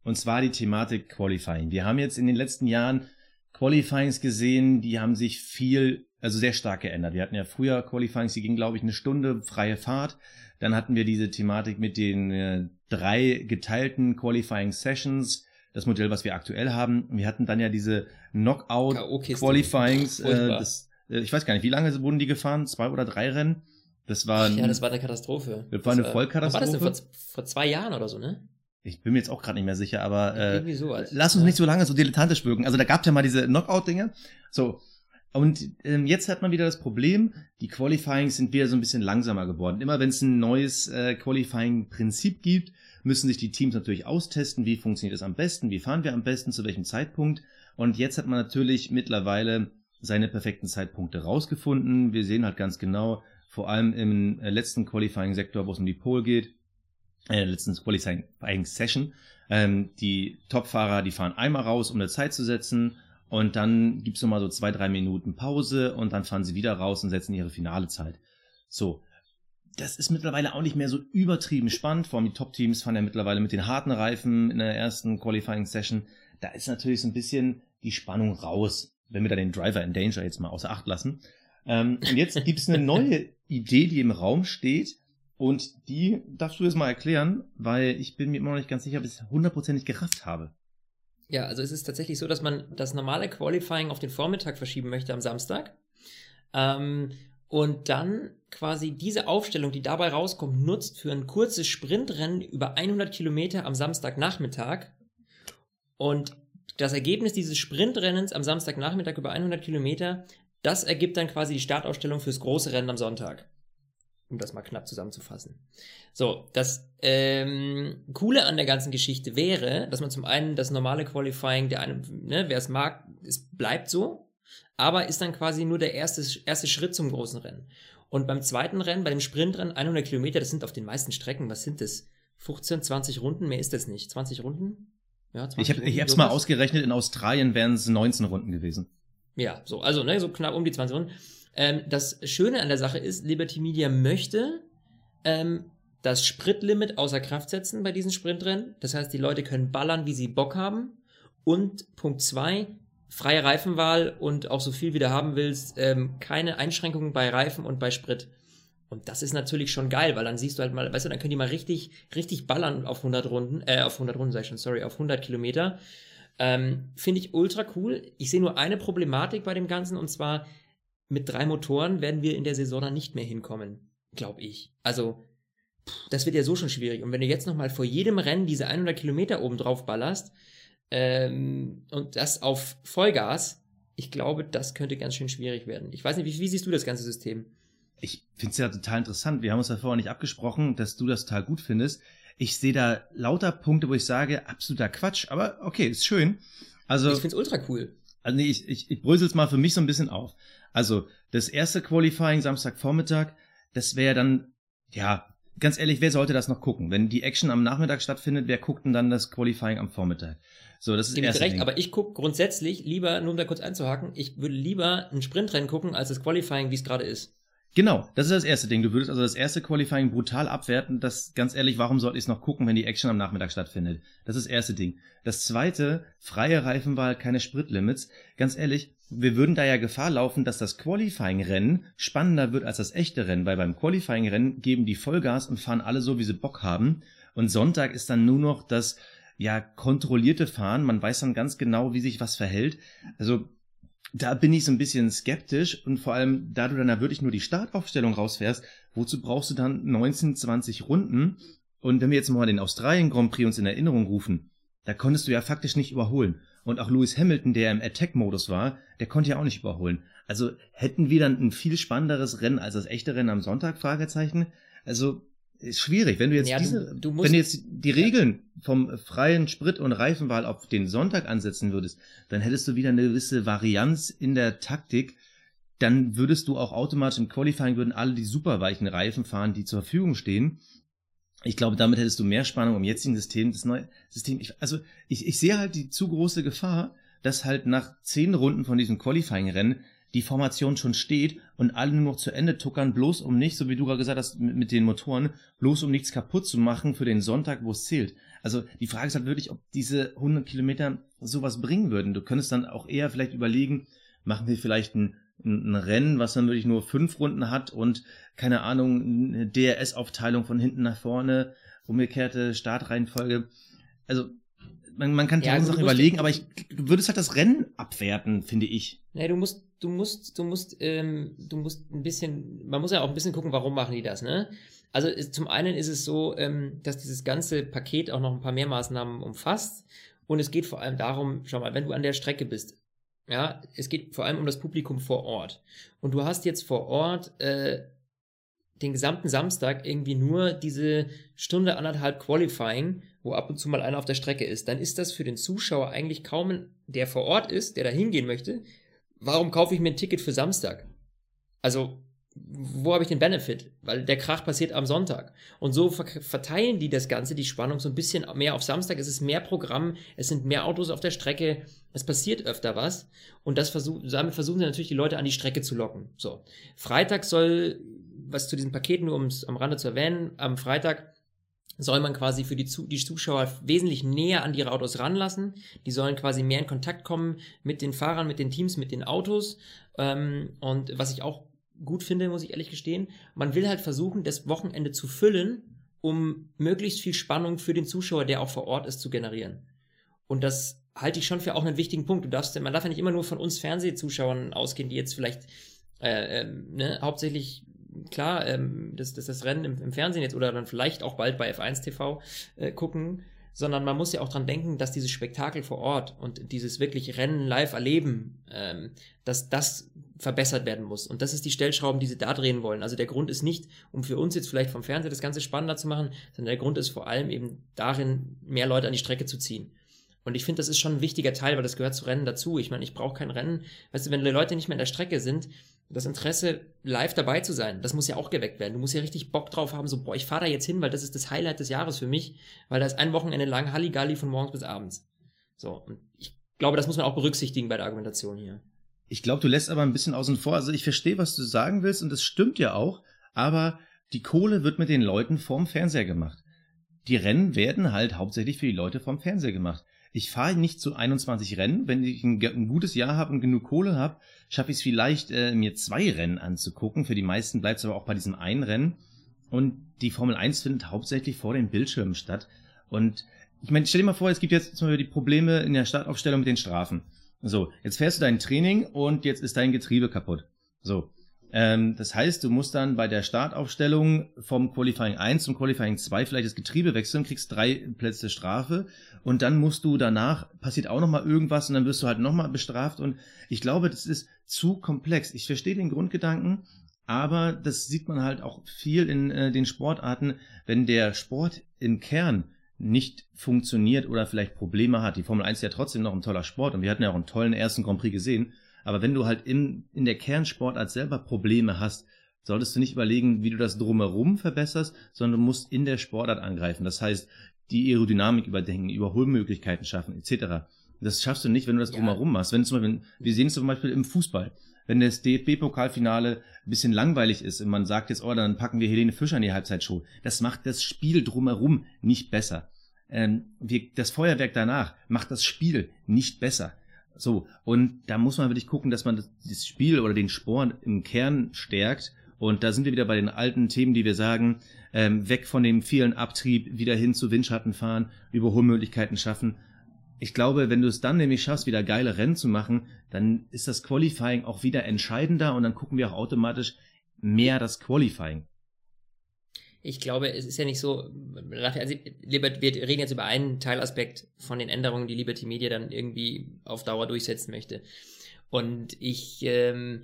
C: und zwar die Thematik Qualifying. Wir haben jetzt in den letzten Jahren Qualifyings gesehen, die haben sich viel, also sehr stark geändert. Wir hatten ja früher Qualifyings, die gingen glaube ich eine Stunde freie Fahrt. Dann hatten wir diese Thematik mit den äh, drei geteilten Qualifying Sessions, das Modell, was wir aktuell haben. Wir hatten dann ja diese Knockout Qualifyings. Äh, das, äh, ich weiß gar nicht, wie lange wurden die gefahren? Zwei oder drei Rennen? Das war
B: ja, das war eine Katastrophe.
C: Das war eine Vollkatastrophe.
B: War das denn vor, vor zwei Jahren oder so, ne?
C: Ich bin mir jetzt auch gerade nicht mehr sicher, aber äh, lass uns ja. nicht so lange so dilettantisch wirken. Also da gab's ja mal diese Knockout-Dinge. So, und ähm, jetzt hat man wieder das Problem, die Qualifyings sind wieder so ein bisschen langsamer geworden. Immer wenn es ein neues äh, Qualifying-Prinzip gibt, müssen sich die Teams natürlich austesten, wie funktioniert es am besten, wie fahren wir am besten, zu welchem Zeitpunkt. Und jetzt hat man natürlich mittlerweile seine perfekten Zeitpunkte rausgefunden. Wir sehen halt ganz genau, vor allem im äh, letzten Qualifying-Sektor, wo es um die Pole geht, äh, letzten Qualifying Session. Ähm, die Topfahrer, die fahren einmal raus, um eine Zeit zu setzen und dann gibt's nochmal so zwei, drei Minuten Pause und dann fahren sie wieder raus und setzen ihre finale Zeit. So. Das ist mittlerweile auch nicht mehr so übertrieben spannend. Vor allem die Top-Teams fahren ja mittlerweile mit den harten Reifen in der ersten Qualifying Session. Da ist natürlich so ein bisschen die Spannung raus, wenn wir da den Driver in Danger jetzt mal außer Acht lassen. Ähm, und jetzt <laughs> gibt's eine neue Idee, die im Raum steht. Und die darfst du jetzt mal erklären, weil ich bin mir immer noch nicht ganz sicher, ob ich es hundertprozentig gerafft habe.
B: Ja, also es ist tatsächlich so, dass man das normale Qualifying auf den Vormittag verschieben möchte am Samstag. Ähm, und dann quasi diese Aufstellung, die dabei rauskommt, nutzt für ein kurzes Sprintrennen über 100 Kilometer am Samstagnachmittag. Und das Ergebnis dieses Sprintrennens am Samstagnachmittag über 100 Kilometer, das ergibt dann quasi die Startausstellung fürs große Rennen am Sonntag um das mal knapp zusammenzufassen. So, das ähm, Coole an der ganzen Geschichte wäre, dass man zum einen das normale Qualifying, der einem, ne, wer es mag, es bleibt so, aber ist dann quasi nur der erste, erste Schritt zum großen Rennen. Und beim zweiten Rennen, bei dem Sprintrennen, 100 Kilometer, das sind auf den meisten Strecken, was sind das? 15, 20 Runden, mehr ist das nicht. 20 Runden?
C: Ja, 20 ich habe ich hab's mal ausgerechnet, in Australien wären es 19 Runden gewesen.
B: Ja, so, also ne, so knapp um die 20 Runden. Ähm, das Schöne an der Sache ist, Liberty Media möchte ähm, das Spritlimit außer Kraft setzen bei diesen Sprintrennen. Das heißt, die Leute können ballern, wie sie Bock haben. Und Punkt zwei freie Reifenwahl und auch so viel wie du haben willst, ähm, keine Einschränkungen bei Reifen und bei Sprit. Und das ist natürlich schon geil, weil dann siehst du halt mal, weißt du, dann können die mal richtig, richtig ballern auf 100 Runden, äh, auf 100 Runden sag ich schon, sorry, auf 100 Kilometer. Ähm, Finde ich ultra cool. Ich sehe nur eine Problematik bei dem Ganzen und zwar, mit drei Motoren werden wir in der Saison dann nicht mehr hinkommen, glaube ich. Also, das wird ja so schon schwierig. Und wenn du jetzt nochmal vor jedem Rennen diese 100 Kilometer oben drauf ballerst ähm, und das auf Vollgas, ich glaube, das könnte ganz schön schwierig werden. Ich weiß nicht, wie, wie siehst du das ganze System?
C: Ich finde es ja total interessant. Wir haben uns ja vorher nicht abgesprochen, dass du das total gut findest. Ich sehe da lauter Punkte, wo ich sage, absoluter Quatsch, aber okay, ist schön. Also,
B: ich finde es ultra cool.
C: Also nee, ich, ich, ich brösel's mal für mich so ein bisschen auf. Also, das erste Qualifying Samstagvormittag, das wäre dann, ja, ganz ehrlich, wer sollte das noch gucken? Wenn die Action am Nachmittag stattfindet, wer guckt denn dann das Qualifying am Vormittag?
B: So, das ist Dem recht, Ding. aber ich gucke grundsätzlich lieber, nur um da kurz einzuhaken, ich würde lieber ein Sprintrennen gucken, als das Qualifying, wie es gerade ist.
C: Genau, das ist das erste Ding. Du würdest also das erste Qualifying brutal abwerten. Das, ganz ehrlich, warum sollte ich es noch gucken, wenn die Action am Nachmittag stattfindet? Das ist das erste Ding. Das zweite, freie Reifenwahl, keine Spritlimits. Ganz ehrlich, wir würden da ja Gefahr laufen, dass das Qualifying-Rennen spannender wird als das echte Rennen, weil beim Qualifying-Rennen geben die Vollgas und fahren alle so, wie sie Bock haben. Und Sonntag ist dann nur noch das, ja, kontrollierte Fahren. Man weiß dann ganz genau, wie sich was verhält. Also, da bin ich so ein bisschen skeptisch und vor allem, da du dann da wirklich nur die Startaufstellung rausfährst, wozu brauchst du dann 19, 20 Runden? Und wenn wir jetzt mal den Australien Grand Prix uns in Erinnerung rufen, da konntest du ja faktisch nicht überholen. Und auch Lewis Hamilton, der im Attack-Modus war, der konnte ja auch nicht überholen. Also hätten wir dann ein viel spannenderes Rennen als das echte Rennen am Sonntag? Fragezeichen. Also ist schwierig. Wenn du jetzt ja, diese, du, du wenn du jetzt die Regeln vom freien Sprit- und Reifenwahl auf den Sonntag ansetzen würdest, dann hättest du wieder eine gewisse Varianz in der Taktik. Dann würdest du auch automatisch im Qualifying würden alle die superweichen Reifen fahren, die zur Verfügung stehen. Ich glaube, damit hättest du mehr Spannung im jetzigen System. Das neue System, ich, also ich, ich sehe halt die zu große Gefahr, dass halt nach zehn Runden von diesem Qualifying-Rennen die Formation schon steht und alle nur noch zu Ende tuckern, bloß um nicht, so wie du gerade gesagt hast, mit, mit den Motoren, bloß um nichts kaputt zu machen für den Sonntag, wo es zählt. Also die Frage ist halt wirklich, ob diese 100 Kilometer sowas bringen würden. Du könntest dann auch eher vielleicht überlegen, machen wir vielleicht ein, ein, Rennen, was dann wirklich nur fünf Runden hat und keine Ahnung, eine DRS-Aufteilung von hinten nach vorne, umgekehrte Startreihenfolge. Also man, man kann tausend ja, Sachen überlegen, aber ich, du würdest halt das Rennen abwerten, finde ich.
B: Nee, du musst, du musst, du musst, ähm, du musst ein bisschen, man muss ja auch ein bisschen gucken, warum machen die das, ne? Also ist, zum einen ist es so, ähm, dass dieses ganze Paket auch noch ein paar mehr Maßnahmen umfasst. Und es geht vor allem darum, schau mal, wenn du an der Strecke bist, ja, es geht vor allem um das Publikum vor Ort. Und du hast jetzt vor Ort äh, den gesamten Samstag irgendwie nur diese Stunde anderthalb Qualifying, wo ab und zu mal einer auf der Strecke ist, dann ist das für den Zuschauer eigentlich kaum, der vor Ort ist, der da hingehen möchte. Warum kaufe ich mir ein Ticket für Samstag? Also, wo habe ich den Benefit? Weil der Krach passiert am Sonntag. Und so verteilen die das Ganze, die Spannung so ein bisschen mehr auf Samstag. Es ist mehr Programm, es sind mehr Autos auf der Strecke, es passiert öfter was. Und das versuch, damit versuchen sie natürlich die Leute an die Strecke zu locken. So. Freitag soll, was zu diesem Paket nur um es am Rande zu erwähnen, am Freitag soll man quasi für die, die Zuschauer wesentlich näher an ihre Autos ranlassen. Die sollen quasi mehr in Kontakt kommen mit den Fahrern, mit den Teams, mit den Autos. Ähm, und was ich auch gut finde, muss ich ehrlich gestehen. Man will halt versuchen, das Wochenende zu füllen, um möglichst viel Spannung für den Zuschauer, der auch vor Ort ist, zu generieren. Und das halte ich schon für auch einen wichtigen Punkt. Du darfst, man darf ja nicht immer nur von uns Fernsehzuschauern ausgehen, die jetzt vielleicht äh, äh, ne, hauptsächlich klar, ähm, das, das, das Rennen im, im, Fernsehen jetzt oder dann vielleicht auch bald bei F1 TV äh, gucken, sondern man muss ja auch dran denken, dass dieses Spektakel vor Ort und dieses wirklich Rennen live erleben, ähm, dass das verbessert werden muss. Und das ist die Stellschrauben, die sie da drehen wollen. Also der Grund ist nicht, um für uns jetzt vielleicht vom Fernseher das Ganze spannender zu machen, sondern der Grund ist vor allem eben darin, mehr Leute an die Strecke zu ziehen. Und ich finde, das ist schon ein wichtiger Teil, weil das gehört zu Rennen dazu. Ich meine, ich brauche kein Rennen. Weißt du, wenn die Leute nicht mehr in der Strecke sind, das Interesse, live dabei zu sein, das muss ja auch geweckt werden. Du musst ja richtig Bock drauf haben, so, boah, ich fahre da jetzt hin, weil das ist das Highlight des Jahres für mich, weil da ist ein Wochenende lang Halligalli von morgens bis abends. So, und ich glaube, das muss man auch berücksichtigen bei der Argumentation hier.
C: Ich glaube, du lässt aber ein bisschen außen vor. Also ich verstehe, was du sagen willst und das stimmt ja auch, aber die Kohle wird mit den Leuten vorm Fernseher gemacht. Die Rennen werden halt hauptsächlich für die Leute vorm Fernseher gemacht. Ich fahre nicht zu 21 Rennen. Wenn ich ein, ein gutes Jahr habe und genug Kohle habe, schaffe ich es vielleicht, äh, mir zwei Rennen anzugucken. Für die meisten bleibt es aber auch bei diesem einen Rennen. Und die Formel 1 findet hauptsächlich vor den Bildschirmen statt. Und ich meine, stell dir mal vor, es gibt jetzt zum Beispiel die Probleme in der Startaufstellung mit den Strafen. So, jetzt fährst du dein Training und jetzt ist dein Getriebe kaputt. So. Ähm, das heißt, du musst dann bei der Startaufstellung vom Qualifying 1 zum Qualifying 2 vielleicht das Getriebe wechseln, kriegst drei Plätze Strafe und dann musst du danach, passiert auch nochmal irgendwas und dann wirst du halt nochmal bestraft und ich glaube, das ist zu komplex. Ich verstehe den Grundgedanken, aber das sieht man halt auch viel in äh, den Sportarten, wenn der Sport im Kern nicht funktioniert oder vielleicht Probleme hat. Die Formel 1 ist ja trotzdem noch ein toller Sport und wir hatten ja auch einen tollen ersten Grand Prix gesehen. Aber wenn du halt in, in der Kernsportart selber Probleme hast, solltest du nicht überlegen, wie du das drumherum verbesserst, sondern du musst in der Sportart angreifen. Das heißt, die Aerodynamik überdenken, Überholmöglichkeiten schaffen, etc. Das schaffst du nicht, wenn du das drumherum machst. Wenn zum Beispiel, wir sehen es zum Beispiel im Fußball. Wenn das DFB-Pokalfinale ein bisschen langweilig ist und man sagt jetzt, oh, dann packen wir Helene Fischer in die Halbzeitshow. Das macht das Spiel drumherum nicht besser ähm, wir, das Feuerwerk danach macht das Spiel nicht besser. So, und da muss man wirklich gucken, dass man das, Spiel oder den Sport im Kern stärkt. Und da sind wir wieder bei den alten Themen, die wir sagen, ähm, weg von dem vielen Abtrieb, wieder hin zu Windschatten fahren, Überholmöglichkeiten schaffen. Ich glaube, wenn du es dann nämlich schaffst, wieder geile Rennen zu machen, dann ist das Qualifying auch wieder entscheidender und dann gucken wir auch automatisch mehr das Qualifying
B: ich glaube, es ist ja nicht so, also, wir reden jetzt über einen Teilaspekt von den Änderungen, die Liberty Media dann irgendwie auf Dauer durchsetzen möchte. Und ich, ähm,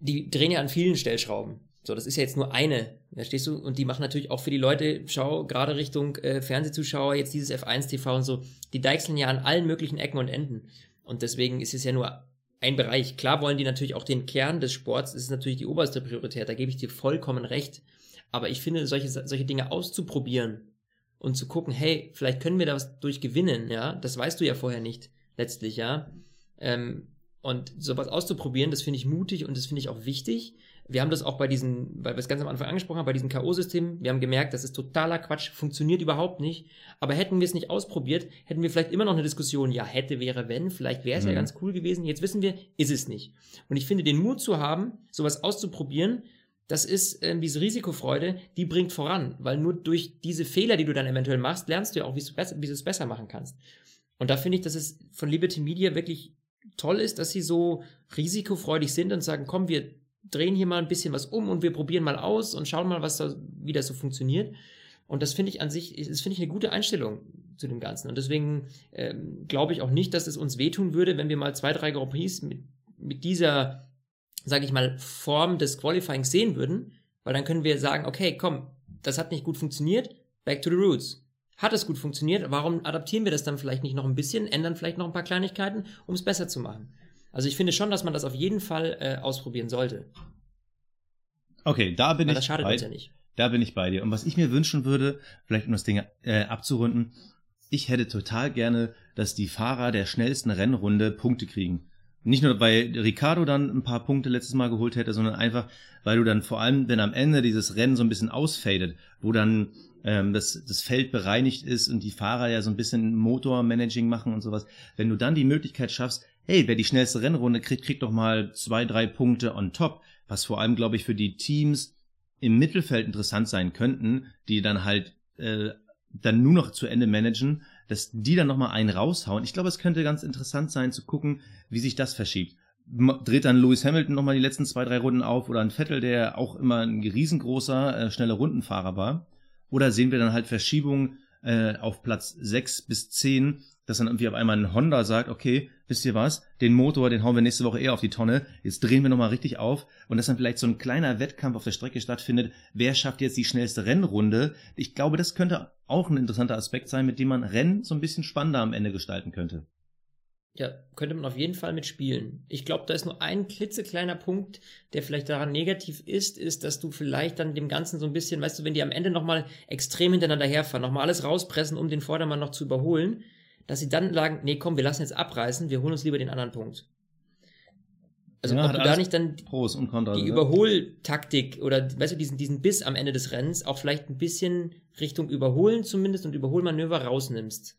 B: die drehen ja an vielen Stellschrauben. So, das ist ja jetzt nur eine, verstehst du? Und die machen natürlich auch für die Leute, schau, gerade Richtung äh, Fernsehzuschauer, jetzt dieses F1 TV und so, die deichseln ja an allen möglichen Ecken und Enden. Und deswegen ist es ja nur ein Bereich. Klar wollen die natürlich auch den Kern des Sports, das ist natürlich die oberste Priorität, da gebe ich dir vollkommen recht. Aber ich finde, solche, solche Dinge auszuprobieren und zu gucken, hey, vielleicht können wir da was durchgewinnen, ja, das weißt du ja vorher nicht, letztlich, ja. Ähm, und sowas auszuprobieren, das finde ich mutig und das finde ich auch wichtig. Wir haben das auch bei diesen, weil wir es ganz am Anfang angesprochen haben, bei diesem K.O.-System. Wir haben gemerkt, das ist totaler Quatsch, funktioniert überhaupt nicht. Aber hätten wir es nicht ausprobiert, hätten wir vielleicht immer noch eine Diskussion, ja, hätte, wäre, wenn, vielleicht wäre es mhm. ja ganz cool gewesen. Jetzt wissen wir, ist es nicht. Und ich finde, den Mut zu haben, sowas auszuprobieren, das ist äh, diese Risikofreude, die bringt voran, weil nur durch diese Fehler, die du dann eventuell machst, lernst du ja auch, wie du es besser machen kannst. Und da finde ich, dass es von Liberty Media wirklich toll ist, dass sie so risikofreudig sind und sagen, komm, wir drehen hier mal ein bisschen was um und wir probieren mal aus und schauen mal, was da, wie das so funktioniert. Und das finde ich an sich, das finde ich eine gute Einstellung zu dem Ganzen. Und deswegen ähm, glaube ich auch nicht, dass es uns wehtun würde, wenn wir mal zwei, drei Grand Prix mit, mit dieser sage ich mal, Form des Qualifyings sehen würden, weil dann können wir sagen, okay, komm, das hat nicht gut funktioniert, back to the roots. Hat es gut funktioniert, warum adaptieren wir das dann vielleicht nicht noch ein bisschen, ändern vielleicht noch ein paar Kleinigkeiten, um es besser zu machen? Also ich finde schon, dass man das auf jeden Fall äh, ausprobieren sollte.
C: Okay, da bin
B: Weil
C: ich
B: das schadet
C: bei,
B: uns ja nicht.
C: da bin ich bei dir. Und was ich mir wünschen würde, vielleicht um das Ding äh, abzurunden, ich hätte total gerne, dass die Fahrer der schnellsten Rennrunde Punkte kriegen. Nicht nur, weil Ricardo dann ein paar Punkte letztes Mal geholt hätte, sondern einfach, weil du dann vor allem, wenn am Ende dieses Rennen so ein bisschen ausfadet, wo dann ähm, das, das Feld bereinigt ist und die Fahrer ja so ein bisschen Motormanaging machen und sowas, wenn du dann die Möglichkeit schaffst, hey, wer die schnellste Rennrunde kriegt, kriegt doch mal zwei, drei Punkte on top, was vor allem, glaube ich, für die Teams im Mittelfeld interessant sein könnten, die dann halt äh, dann nur noch zu Ende managen, dass die dann nochmal einen raushauen. Ich glaube, es könnte ganz interessant sein zu gucken, wie sich das verschiebt. Dreht dann Lewis Hamilton nochmal die letzten zwei, drei Runden auf oder ein Vettel, der auch immer ein riesengroßer, äh, schneller Rundenfahrer war. Oder sehen wir dann halt Verschiebungen äh, auf Platz sechs bis zehn, dass dann irgendwie auf einmal ein Honda sagt, okay, wisst ihr was, den Motor, den hauen wir nächste Woche eher auf die Tonne, jetzt drehen wir nochmal richtig auf und dass dann vielleicht so ein kleiner Wettkampf auf der Strecke stattfindet, wer schafft jetzt die schnellste Rennrunde. Ich glaube, das könnte auch ein interessanter Aspekt sein, mit dem man Rennen so ein bisschen spannender am Ende gestalten könnte.
B: Ja, könnte man auf jeden Fall mitspielen. Ich glaube, da ist nur ein klitzekleiner Punkt, der vielleicht daran negativ ist, ist, dass du vielleicht dann dem Ganzen so ein bisschen, weißt du, wenn die am Ende nochmal extrem hintereinander herfahren, nochmal alles rauspressen, um den Vordermann noch zu überholen, dass sie dann sagen, nee, komm, wir lassen jetzt abreißen, wir holen uns lieber den anderen Punkt. Also
C: Ja,
B: ob du da nicht dann
C: Pros und Kontras.
B: die
C: ne?
B: Überholtaktik oder weißt du, diesen, diesen Biss am Ende des Rennens auch vielleicht ein bisschen Richtung Überholen zumindest und Überholmanöver rausnimmst.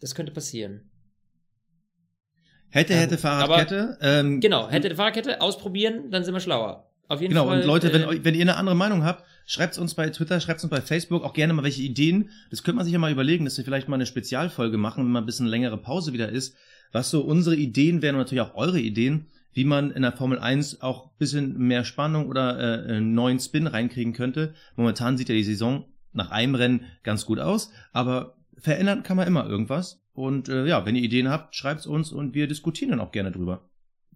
B: Das könnte passieren.
C: Hätte,
B: Ja,
C: hätte. Fahrradkette. Ähm,
B: Genau, hätte Fahrradkette ausprobieren, dann sind wir schlauer. Auf jeden
C: Genau,
B: Fall.
C: und Leute, wenn,
B: äh,
C: wenn ihr eine andere Meinung habt, schreibt's uns bei Twitter, schreibt's uns bei Facebook, auch gerne mal welche Ideen. Das könnte man sich ja mal überlegen, dass wir vielleicht mal eine Spezialfolge machen, wenn mal ein bisschen längere Pause wieder ist, was so unsere Ideen wären und natürlich auch eure Ideen, wie man in der Formel 1 auch ein bisschen mehr Spannung oder äh, einen neuen Spin reinkriegen könnte. Momentan sieht ja die Saison nach einem Rennen ganz gut aus, aber verändern kann man immer irgendwas. Und äh, ja, wenn ihr Ideen habt, schreibt's uns und wir diskutieren dann auch gerne drüber.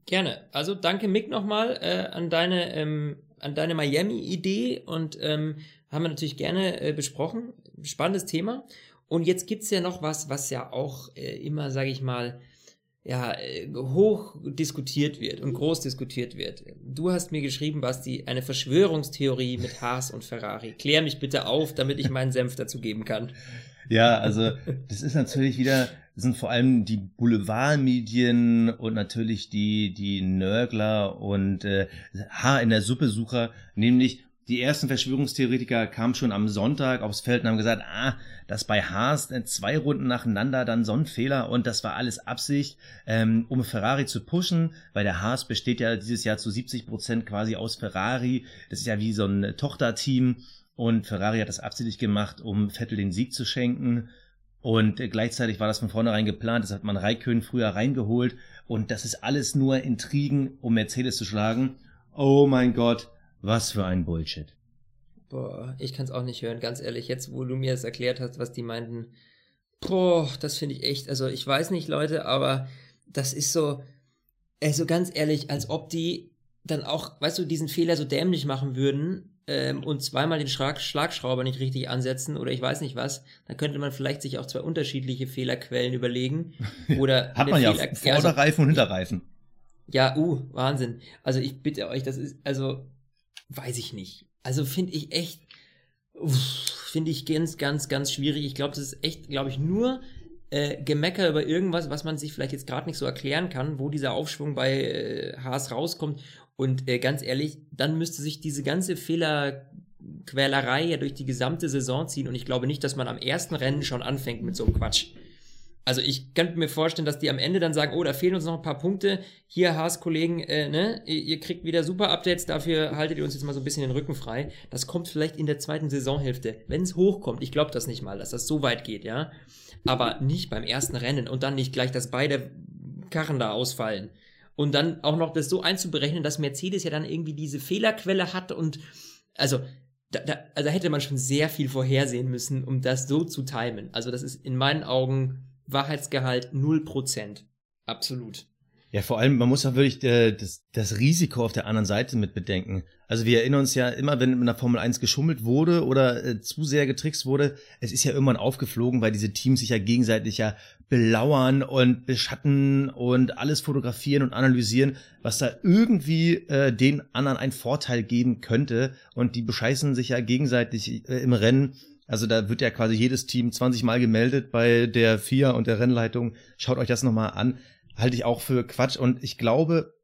B: Gerne. Also danke Mick nochmal äh, an deine ähm, an deine Miami-Idee und ähm, haben wir natürlich gerne äh, besprochen. Spannendes Thema. Und jetzt gibt's ja noch was, was ja auch äh, immer, sage ich mal, ja, äh, hoch diskutiert wird und groß diskutiert wird. Du hast mir geschrieben, Basti, eine Verschwörungstheorie mit Haas und Ferrari. Klär mich bitte auf, damit ich meinen Senf dazu geben kann. <laughs>
C: Ja, also das ist natürlich wieder, sind vor allem die Boulevardmedien und natürlich die, die Nörgler und äh, Haar in der Suppe-Sucher, nämlich die ersten Verschwörungstheoretiker kamen schon am Sonntag aufs Feld und haben gesagt, ah, dass bei Haas zwei Runden nacheinander dann so ein Fehler und das war alles Absicht, ähm, um Ferrari zu pushen, weil der Haas besteht ja dieses Jahr zu 70 Prozent quasi aus Ferrari. Das ist ja wie so ein Tochterteam und Ferrari hat das absichtlich gemacht, um Vettel den Sieg zu schenken. Und gleichzeitig war das von vornherein geplant. Das hat man Raikön früher reingeholt. Und das ist alles nur Intrigen, um Mercedes zu schlagen. Oh mein Gott, was für ein Bullshit.
B: Boah, ich kann es auch nicht hören, ganz ehrlich. Jetzt, wo du mir das erklärt hast, was die meinten, boah, das finde ich echt. Also ich weiß nicht, Leute, aber das ist so, also ganz ehrlich, als ob die dann auch, weißt du, diesen Fehler so dämlich machen würden ähm, und zweimal den Schlag Schlagschrauber nicht richtig ansetzen oder ich weiß nicht was, dann könnte man vielleicht sich auch zwei unterschiedliche Fehlerquellen überlegen. <laughs> Oder
C: Hat man ja
B: Fehler- also
C: Vorderreifen und Hinterreifen.
B: ja, uh, Wahnsinn. Also ich bitte euch, das ist, also, weiß ich nicht. Also finde ich echt, finde ich ganz, ganz, ganz schwierig. Ich glaube, das ist echt, glaube ich, nur äh, Gemecker über irgendwas, was man sich vielleicht jetzt gerade nicht so erklären kann, wo dieser Aufschwung bei äh, Haas rauskommt. Und äh, ganz ehrlich, dann müsste sich diese ganze Fehlerquälerei ja durch die gesamte Saison ziehen. Und ich glaube nicht, dass man am ersten Rennen schon anfängt mit so einem Quatsch. Also ich könnte mir vorstellen, dass die am Ende dann sagen, oh, da fehlen uns noch ein paar Punkte. Hier, Haas-Kollegen, äh, ne, ihr, kriegt wieder super Updates, dafür haltet ihr uns jetzt mal so ein bisschen den Rücken frei. Das kommt vielleicht in der zweiten Saisonhälfte, wenn es hochkommt. Ich glaube das nicht mal, dass das so weit geht, ja. Aber nicht beim ersten Rennen und dann nicht gleich, dass beide Karren da ausfallen. Und dann auch noch das so einzuberechnen, dass Mercedes ja dann irgendwie diese Fehlerquelle hat und also da, da, also hätte man schon sehr viel vorhersehen müssen, um das so zu timen. Also das ist in meinen Augen Wahrheitsgehalt 0%. Absolut.
C: Ja, vor allem, man muss auch wirklich äh, das, das Risiko auf der anderen Seite mit bedenken. Also wir erinnern uns ja immer, wenn in der Formel 1 geschummelt wurde oder äh, zu sehr getrickst wurde, es ist ja irgendwann aufgeflogen, weil diese Teams sich ja gegenseitig ja belauern und beschatten und alles fotografieren und analysieren, was da irgendwie äh, den anderen einen Vorteil geben könnte. Und die bescheißen sich ja gegenseitig äh, im Rennen. Also da wird ja quasi jedes Team 20 Mal gemeldet bei der FIA und der Rennleitung. Schaut euch das nochmal an halte ich auch für Quatsch. Und ich glaube,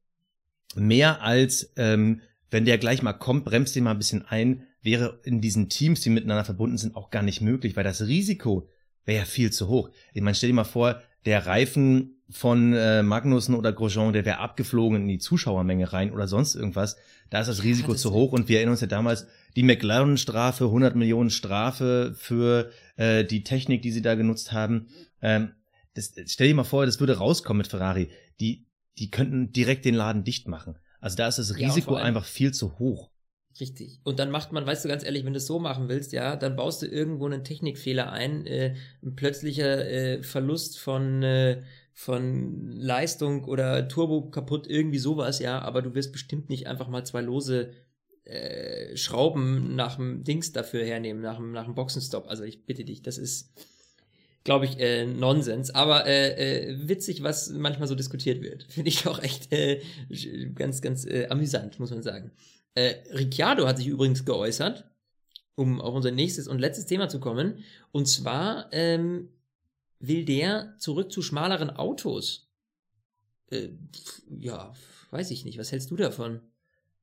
C: mehr als ähm, wenn der gleich mal kommt, bremst den mal ein bisschen ein, wäre in diesen Teams, die miteinander verbunden sind, auch gar nicht möglich, weil das Risiko wäre ja viel zu hoch. Ich meine, stell dir mal vor, der Reifen von äh, Magnussen oder Grosjean, der wäre abgeflogen in die Zuschauermenge rein oder sonst irgendwas. Da ist das Risiko ja, das zu hoch und wir erinnern uns ja damals die McLaren-Strafe, 100 Millionen Strafe für äh, die Technik, die sie da genutzt haben. Ähm, das, stell dir mal vor, das würde rauskommen mit Ferrari. Die, die könnten direkt den Laden dicht machen. Also da ist das Risiko ja, einfach viel zu hoch.
B: Richtig. Und dann macht man, weißt du ganz ehrlich, wenn du es so machen willst, ja, dann baust du irgendwo einen Technikfehler ein, äh, ein plötzlicher äh, Verlust von äh, von Leistung oder Turbo kaputt, irgendwie sowas, ja, aber du wirst bestimmt nicht einfach mal zwei lose äh, Schrauben nach dem Dings dafür hernehmen, nach dem, Boxenstopp. Also ich bitte dich, das ist, glaube ich, äh, Nonsens. Aber äh, äh, witzig, was manchmal so diskutiert wird. <laughs> Finde ich auch echt äh, ganz, ganz äh, amüsant, muss man sagen. Äh, Ricciardo hat sich übrigens geäußert, um auf unser nächstes und letztes Thema zu kommen. Und zwar ähm, will der zurück zu schmaleren Autos. Äh, ja, weiß ich nicht. Was hältst du davon?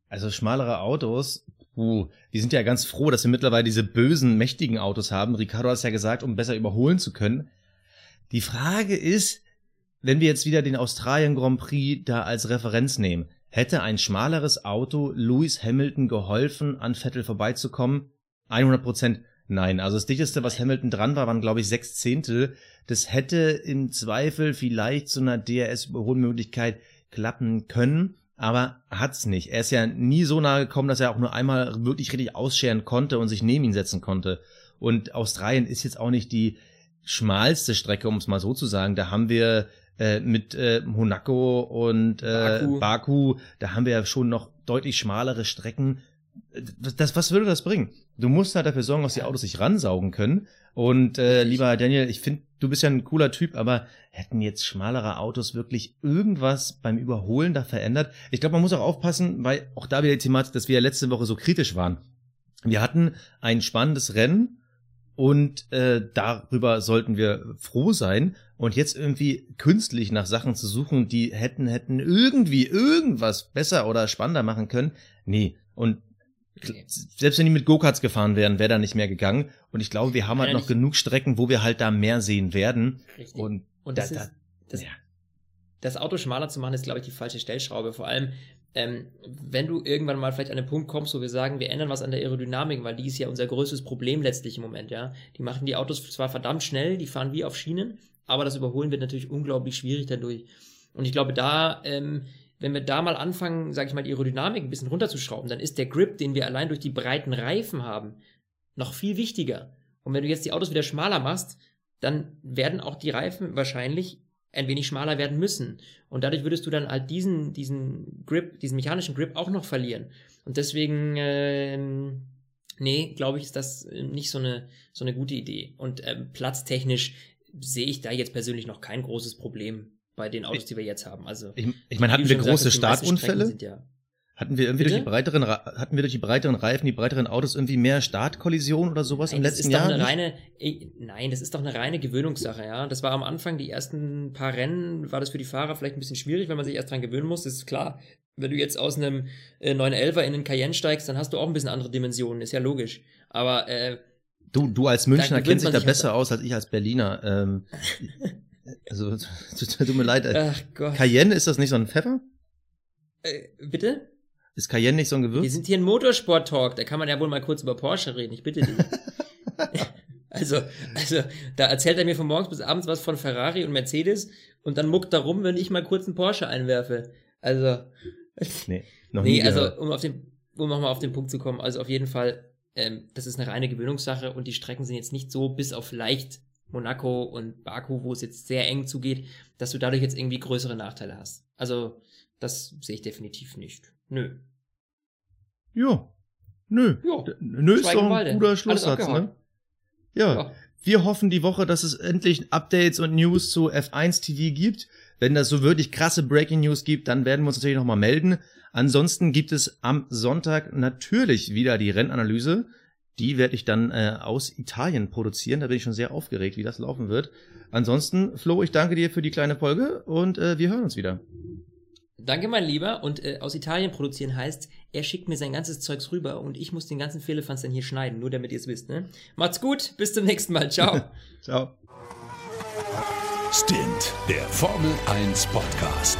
C: Also schmalere Autos, uh, wir sind ja ganz froh, dass wir mittlerweile diese bösen, mächtigen Autos haben. Ricardo hat es ja gesagt, um besser überholen zu können. Die Frage ist, wenn wir jetzt wieder den Australien Grand Prix da als Referenz nehmen, hätte ein schmaleres Auto Lewis Hamilton geholfen, an Vettel vorbeizukommen? 100 Prozent nein. Also das dichteste, was Hamilton dran war, waren glaube ich sechs Zehntel. Das hätte im Zweifel vielleicht zu einer DRS-Überholmöglichkeit klappen können aber hat's nicht. Er ist ja nie so nahe gekommen, dass er auch nur einmal wirklich richtig ausscheren konnte und sich neben ihn setzen konnte. Und Australien ist jetzt auch nicht die schmalste Strecke, um es mal so zu sagen. Da haben wir äh, mit äh, Monaco und äh, Baku. Baku, da haben wir ja schon noch deutlich schmalere Strecken. Das, was würde das bringen? Du musst halt dafür sorgen, dass die Autos sich ransaugen können. Und äh, lieber Daniel, ich finde, du bist ja ein cooler Typ, aber hätten jetzt schmalere Autos wirklich irgendwas beim Überholen da verändert? Ich glaube, man muss auch aufpassen, weil auch da wieder die Thematik, dass wir ja letzte Woche so kritisch waren. Wir hatten ein spannendes Rennen und äh, darüber sollten wir froh sein. Und jetzt irgendwie künstlich nach Sachen zu suchen, die hätten, hätten irgendwie irgendwas besser oder spannender machen können. Nee. Und selbst wenn die mit Go-Karts gefahren wären, wäre da nicht mehr gegangen. Und ich glaube, wir haben halt noch genug Strecken, wo wir halt da mehr sehen werden. Richtig. Und,
B: und das, da, ist, das, ja. das Auto schmaler zu machen, ist, glaube ich, die falsche Stellschraube. Vor allem, ähm, wenn du irgendwann mal vielleicht an den Punkt kommst, wo wir sagen, wir ändern was an der Aerodynamik, weil die ist ja unser größtes Problem letztlich im Moment, ja. Die machen die Autos zwar verdammt schnell, die fahren wie auf Schienen, aber das Überholen wird natürlich unglaublich schwierig dadurch. Und ich glaube, da ähm, wenn wir da mal anfangen, sage ich mal, die Aerodynamik ein bisschen runterzuschrauben, dann ist der Grip, den wir allein durch die breiten Reifen haben, noch viel wichtiger. Und wenn du jetzt die Autos wieder schmaler machst, dann werden auch die Reifen wahrscheinlich ein wenig schmaler werden müssen. Und dadurch würdest du dann halt diesen, diesen Grip, diesen mechanischen Grip auch noch verlieren. Und deswegen, ähm, nee, glaube ich, ist das nicht so eine, so eine gute Idee. Und ähm, platztechnisch sehe ich da jetzt persönlich noch kein großes Problem bei den Autos, die wir jetzt haben. Also
C: ich, ich meine, hatten wir große Startunfälle? Ja hatten wir irgendwie durch die breiteren hatten wir durch die breiteren Reifen, die breiteren Autos irgendwie mehr Startkollision oder sowas nein, im letzten Jahr?
B: Das ist doch eine reine nein, das ist doch eine reine Gewöhnungssache, ja. Das war am Anfang die ersten paar Rennen war das für die Fahrer vielleicht ein bisschen schwierig, weil man sich erst dran gewöhnen muss, das ist klar. Wenn du jetzt aus einem äh, 911er in einen Cayenne steigst, dann hast du auch ein bisschen andere Dimensionen, ist ja logisch. Aber äh,
C: Du, du als Münchner kennst dich da besser aus als ich als Berliner. Ähm, <laughs> Also, <laughs> tut mir leid. Ach Gott. Cayenne, ist das nicht so ein Pfeffer?
B: Äh, bitte?
C: Ist Cayenne nicht so ein Gewürz?
B: Wir sind hier ein Motorsport-Talk, da kann man ja wohl mal kurz über Porsche reden, ich bitte dich. <laughs> also, also, da erzählt er mir von morgens bis abends was von Ferrari und Mercedes und dann muckt da rum, wenn ich mal kurz einen Porsche einwerfe. Also. Nee, noch nee, nie also, gehört. um auf den, um nochmal auf den Punkt zu kommen, also auf jeden Fall, ähm, das ist eine reine Gewöhnungssache und die Strecken sind jetzt nicht so bis auf leicht Monaco und Baku, wo es jetzt sehr eng zugeht, dass du dadurch jetzt irgendwie größere Nachteile hast. Also, das sehe ich definitiv nicht. Nö.
C: Ja. Nö.
B: Jo.
C: Nö ist doch ein guter Schlusssatz, ne? Ja.
B: Ja.
C: Wir hoffen die Woche, dass es endlich Updates und News zu F1 TV gibt. Wenn das so wirklich krasse Breaking News gibt, dann werden wir uns natürlich nochmal melden. Ansonsten gibt es am Sonntag natürlich wieder die Rennanalyse. Die werde ich dann äh, aus Italien produzieren. Da bin ich schon sehr aufgeregt, wie das laufen wird. Ansonsten, Flo, ich danke dir für die kleine Folge und äh, wir hören uns wieder.
B: Danke, mein Lieber. Und äh, aus Italien produzieren heißt, er schickt mir sein ganzes Zeugs rüber und ich muss den ganzen Fehlefanz dann hier schneiden, nur damit ihr es wisst, ne? Macht's gut, bis zum nächsten Mal. Ciao. <laughs>
C: Ciao.
A: Stint, der Formel 1 Podcast.